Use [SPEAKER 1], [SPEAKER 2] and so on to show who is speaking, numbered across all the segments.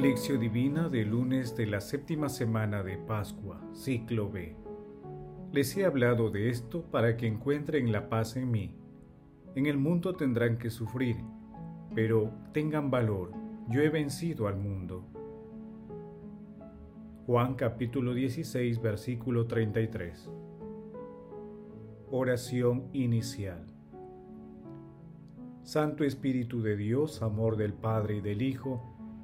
[SPEAKER 1] Lección Divina de lunes de la séptima semana de Pascua, ciclo B. Les he hablado de esto para que encuentren la paz en mí. En el mundo tendrán que sufrir, pero tengan valor, yo he vencido al mundo. Juan capítulo 16, versículo 33. Oración inicial. Santo Espíritu de Dios, amor del Padre y del Hijo,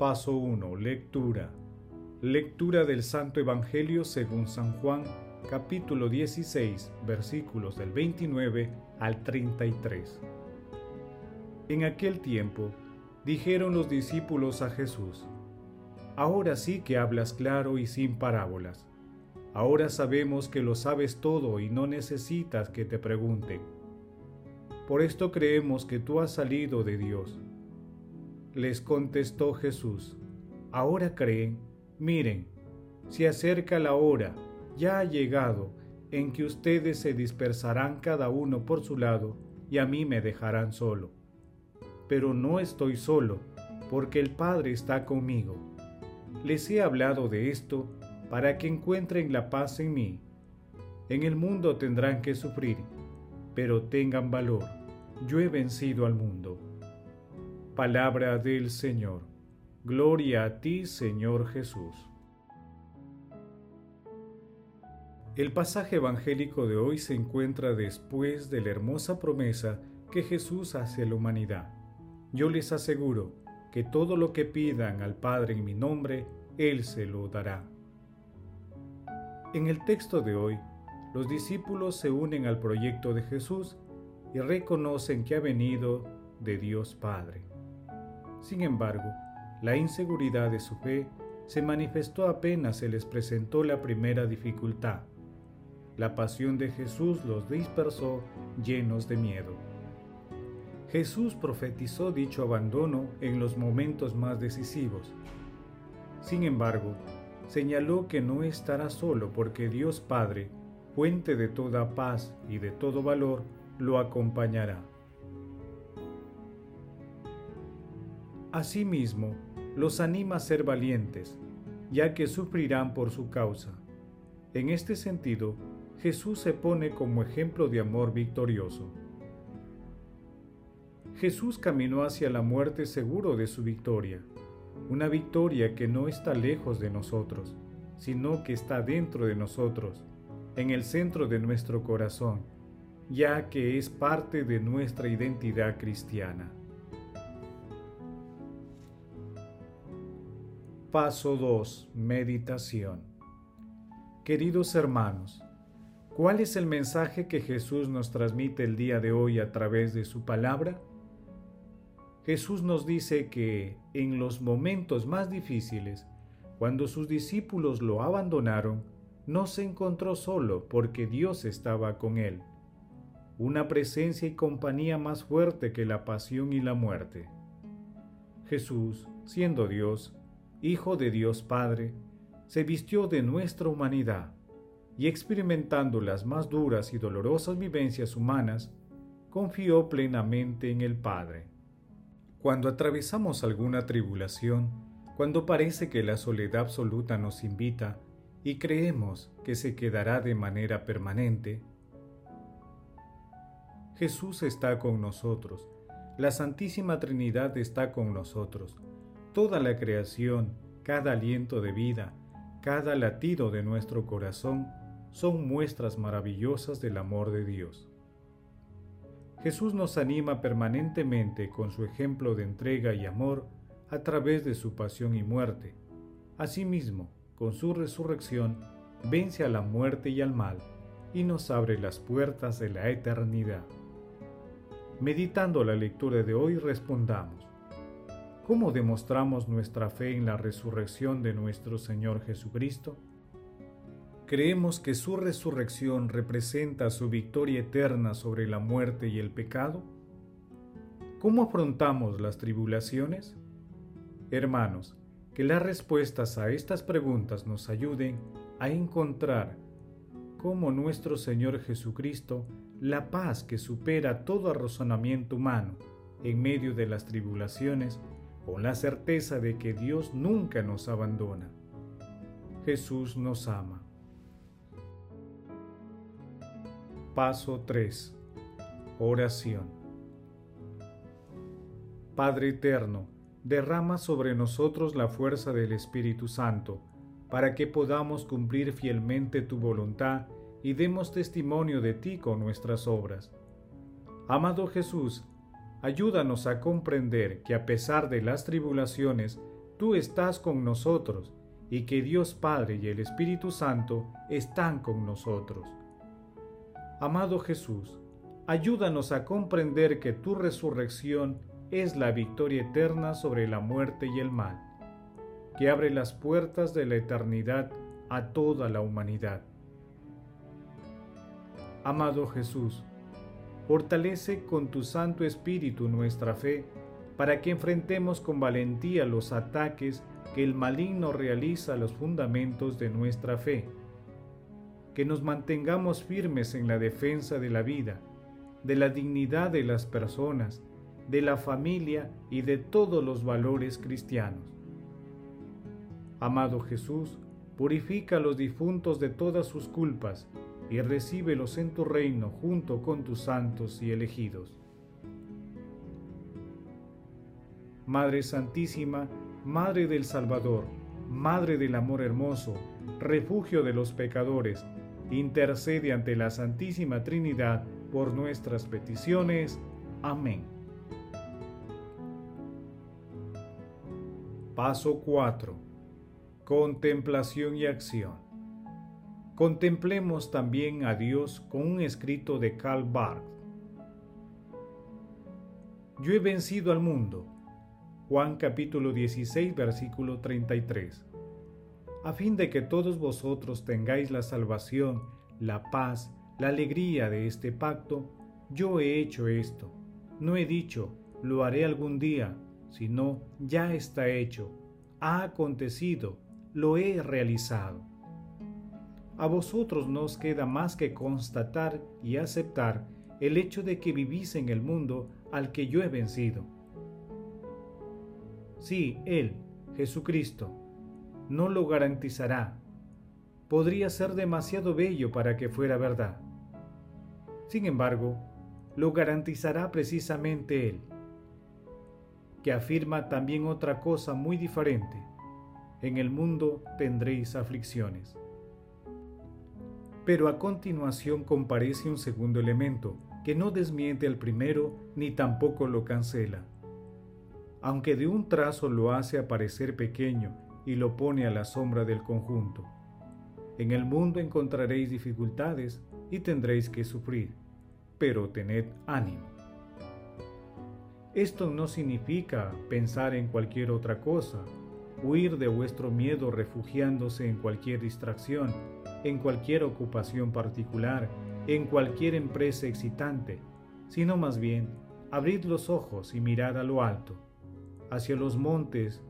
[SPEAKER 1] Paso 1. Lectura. Lectura del Santo Evangelio según San Juan, capítulo 16, versículos del 29 al 33. En aquel tiempo, dijeron los discípulos a Jesús, Ahora sí que hablas claro y sin parábolas. Ahora sabemos que lo sabes todo y no necesitas que te pregunten. Por esto creemos que tú has salido de Dios. Les contestó Jesús, ahora creen, miren, se acerca la hora, ya ha llegado, en que ustedes se dispersarán cada uno por su lado y a mí me dejarán solo. Pero no estoy solo, porque el Padre está conmigo. Les he hablado de esto para que encuentren la paz en mí. En el mundo tendrán que sufrir, pero tengan valor. Yo he vencido al mundo. Palabra del Señor. Gloria a ti, Señor Jesús. El pasaje evangélico de hoy se encuentra después de la hermosa promesa que Jesús hace a la humanidad. Yo les aseguro que todo lo que pidan al Padre en mi nombre, Él se lo dará. En el texto de hoy, los discípulos se unen al proyecto de Jesús y reconocen que ha venido de Dios Padre. Sin embargo, la inseguridad de su fe se manifestó apenas se les presentó la primera dificultad. La pasión de Jesús los dispersó llenos de miedo. Jesús profetizó dicho abandono en los momentos más decisivos. Sin embargo, señaló que no estará solo porque Dios Padre, fuente de toda paz y de todo valor, lo acompañará. Asimismo, los anima a ser valientes, ya que sufrirán por su causa. En este sentido, Jesús se pone como ejemplo de amor victorioso. Jesús caminó hacia la muerte seguro de su victoria, una victoria que no está lejos de nosotros, sino que está dentro de nosotros, en el centro de nuestro corazón, ya que es parte de nuestra identidad cristiana. Paso 2. Meditación. Queridos hermanos, ¿cuál es el mensaje que Jesús nos transmite el día de hoy a través de su palabra? Jesús nos dice que en los momentos más difíciles, cuando sus discípulos lo abandonaron, no se encontró solo porque Dios estaba con él, una presencia y compañía más fuerte que la pasión y la muerte. Jesús, siendo Dios, Hijo de Dios Padre, se vistió de nuestra humanidad y experimentando las más duras y dolorosas vivencias humanas, confió plenamente en el Padre. Cuando atravesamos alguna tribulación, cuando parece que la soledad absoluta nos invita y creemos que se quedará de manera permanente, Jesús está con nosotros, la Santísima Trinidad está con nosotros, Toda la creación, cada aliento de vida, cada latido de nuestro corazón son muestras maravillosas del amor de Dios. Jesús nos anima permanentemente con su ejemplo de entrega y amor a través de su pasión y muerte. Asimismo, con su resurrección, vence a la muerte y al mal y nos abre las puertas de la eternidad. Meditando la lectura de hoy respondamos, ¿cómo demostramos nuestra fe en la resurrección de nuestro Señor Jesucristo? ¿Creemos que su resurrección representa su victoria eterna sobre la muerte y el pecado? ¿Cómo afrontamos las tribulaciones? Hermanos, que las respuestas a estas preguntas nos ayuden a encontrar cómo nuestro Señor Jesucristo la paz que supera todo razonamiento humano en medio de las tribulaciones, con la certeza de que Dios nunca nos abandona. Jesús nos ama. Paso 3. Oración. Padre Eterno, derrama sobre nosotros la fuerza del Espíritu Santo, para que podamos cumplir fielmente tu voluntad y demos testimonio de ti con nuestras obras. Amado Jesús, ayúdanos a comprender que a pesar de las tribulaciones, tú estás con nosotros y que Dios Padre y el Espíritu Santo están con nosotros. Amado Jesús, ayúdanos a comprender que tu resurrección es la victoria eterna sobre la muerte y el mal, que abre las puertas de la eternidad a toda la humanidad. Amado Jesús, fortalece con tu Santo Espíritu nuestra fe para que enfrentemos con valentía los ataques que el maligno realiza a los fundamentos de nuestra fe que nos mantengamos firmes en la defensa de la vida, de la dignidad de las personas, de la familia y de todos los valores cristianos. Amado Jesús, purifica a los difuntos de todas sus culpas y recíbelos en tu reino junto con tus santos y elegidos. Madre Santísima, Madre del Salvador, Madre del Amor Hermoso, refugio de los pecadores, intercede ante la Santísima Trinidad por nuestras peticiones. Amén. Paso 4. Contemplación y acción. Contemplemos también a Dios con un escrito de Karl Barth. Yo he vencido al mundo. Juan capítulo 16 versículo 33 a fin de que todos vosotros tengáis la salvación, la paz, la alegría de este pacto, yo he hecho esto. No he dicho, lo haré algún día, sino, ya está hecho, ha acontecido, lo he realizado. A vosotros no os queda más que constatar y aceptar el hecho de que vivís en el mundo al que yo he vencido. Sí, Él, Jesucristo, no lo garantizará. Podría ser demasiado bello para que fuera verdad. Sin embargo, lo garantizará precisamente Él, que afirma también otra cosa muy diferente. En el mundo tendréis aflicciones. Pero a continuación comparece un segundo elemento que no desmiente al primero ni tampoco lo cancela. Aunque de un trazo lo hace aparecer pequeño y lo pone a la sombra del conjunto. En el mundo encontraréis dificultades y tendréis que sufrir, pero tened ánimo. Esto no significa pensar en cualquier otra cosa, huir de vuestro miedo refugiándose en cualquier distracción, en cualquier ocupación particular, en cualquier empresa excitante, sino más bien abrid los ojos y mirad a lo alto, hacia los montes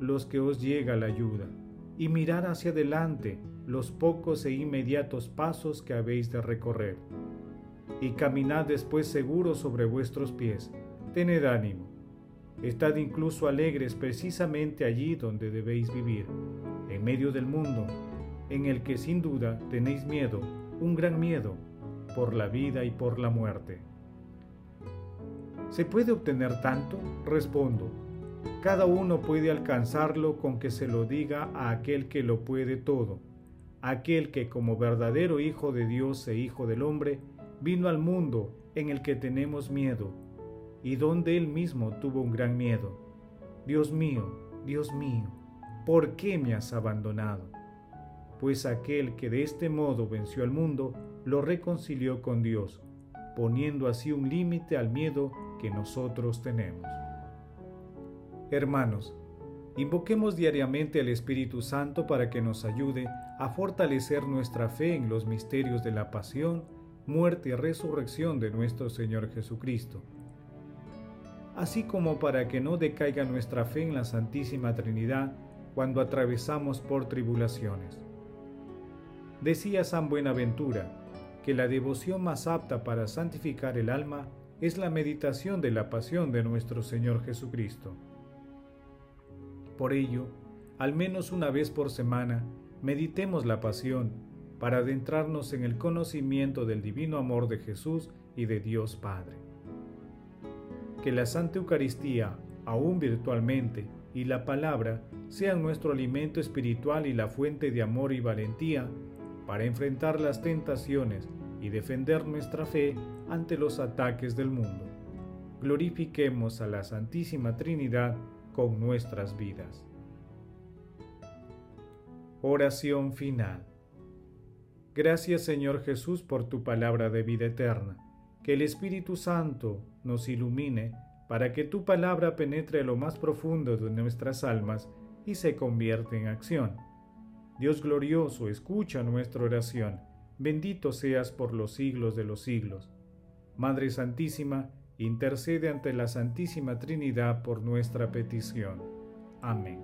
[SPEAKER 1] los que os llega la ayuda, y mirad hacia adelante los pocos e inmediatos pasos que habéis de recorrer. Y caminad después seguros sobre vuestros pies. Tened ánimo. Estad incluso alegres precisamente allí donde debéis vivir, en medio del mundo, en el que sin duda tenéis miedo, un gran miedo, por la vida y por la muerte. ¿Se puede obtener tanto? Respondo, cada uno puede alcanzarlo con que se lo diga a aquel que lo puede todo, aquel que como verdadero Hijo de Dios e Hijo del hombre, vino al mundo en el que tenemos miedo, y donde él mismo tuvo un gran miedo. Dios mío, Dios mío, ¿por qué me has abandonado? Pues aquel que de este modo venció al mundo, lo reconcilió con Dios, poniendo así un límite al miedo que nosotros tenemos. Hermanos, invoquemos diariamente al Espíritu Santo para que nos ayude a fortalecer nuestra fe en los misterios de la pasión, muerte y resurrección de nuestro Señor Jesucristo, así como para que no decaiga nuestra fe en la Santísima Trinidad cuando atravesamos por tribulaciones. Decía San Buenaventura que la devoción más apta para santificar el alma es la meditación de la pasión de nuestro Señor Jesucristo. Por ello, al menos una vez por semana, meditemos la pasión para adentrarnos en el conocimiento del divino amor de Jesús y de Dios Padre. Que la Santa Eucaristía, aún virtualmente, y la palabra sean nuestro alimento espiritual y la fuente de amor y valentía para enfrentar las tentaciones y defender nuestra fe ante los ataques del mundo. Glorifiquemos a la Santísima Trinidad con nuestras vidas. Oración final. Gracias Señor Jesús por tu palabra de vida eterna. Que el Espíritu Santo nos ilumine para que tu palabra penetre lo más profundo de nuestras almas y se convierta en acción. Dios glorioso, escucha nuestra oración. Bendito seas por los siglos de los siglos. Madre Santísima, intercede ante la Santísima Trinidad por nuestra petición. Amén.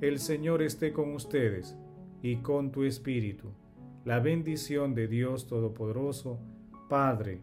[SPEAKER 1] El Señor esté con ustedes y con tu Espíritu. La bendición de Dios Todopoderoso, Padre,